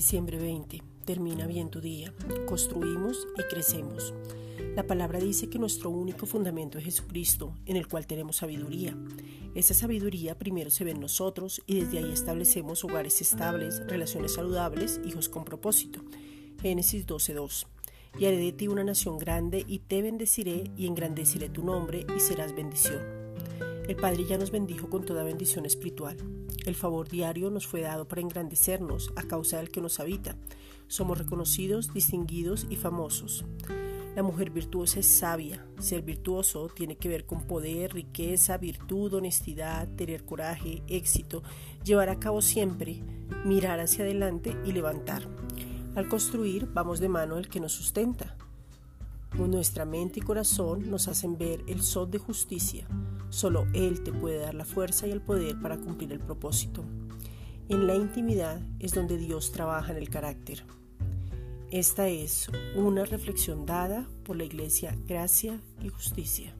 Diciembre 20. Termina bien tu día. Construimos y crecemos. La palabra dice que nuestro único fundamento es Jesucristo, en el cual tenemos sabiduría. Esa sabiduría primero se ve en nosotros y desde ahí establecemos hogares estables, relaciones saludables, hijos con propósito. Génesis 12.2. Y haré de ti una nación grande y te bendeciré y engrandeceré tu nombre y serás bendición. El Padre ya nos bendijo con toda bendición espiritual. El favor diario nos fue dado para engrandecernos a causa del que nos habita. Somos reconocidos, distinguidos y famosos. La mujer virtuosa es sabia. Ser virtuoso tiene que ver con poder, riqueza, virtud, honestidad, tener coraje, éxito, llevar a cabo siempre, mirar hacia adelante y levantar. Al construir vamos de mano el que nos sustenta. Nuestra mente y corazón nos hacen ver el sol de justicia. Solo Él te puede dar la fuerza y el poder para cumplir el propósito. En la intimidad es donde Dios trabaja en el carácter. Esta es una reflexión dada por la Iglesia Gracia y Justicia.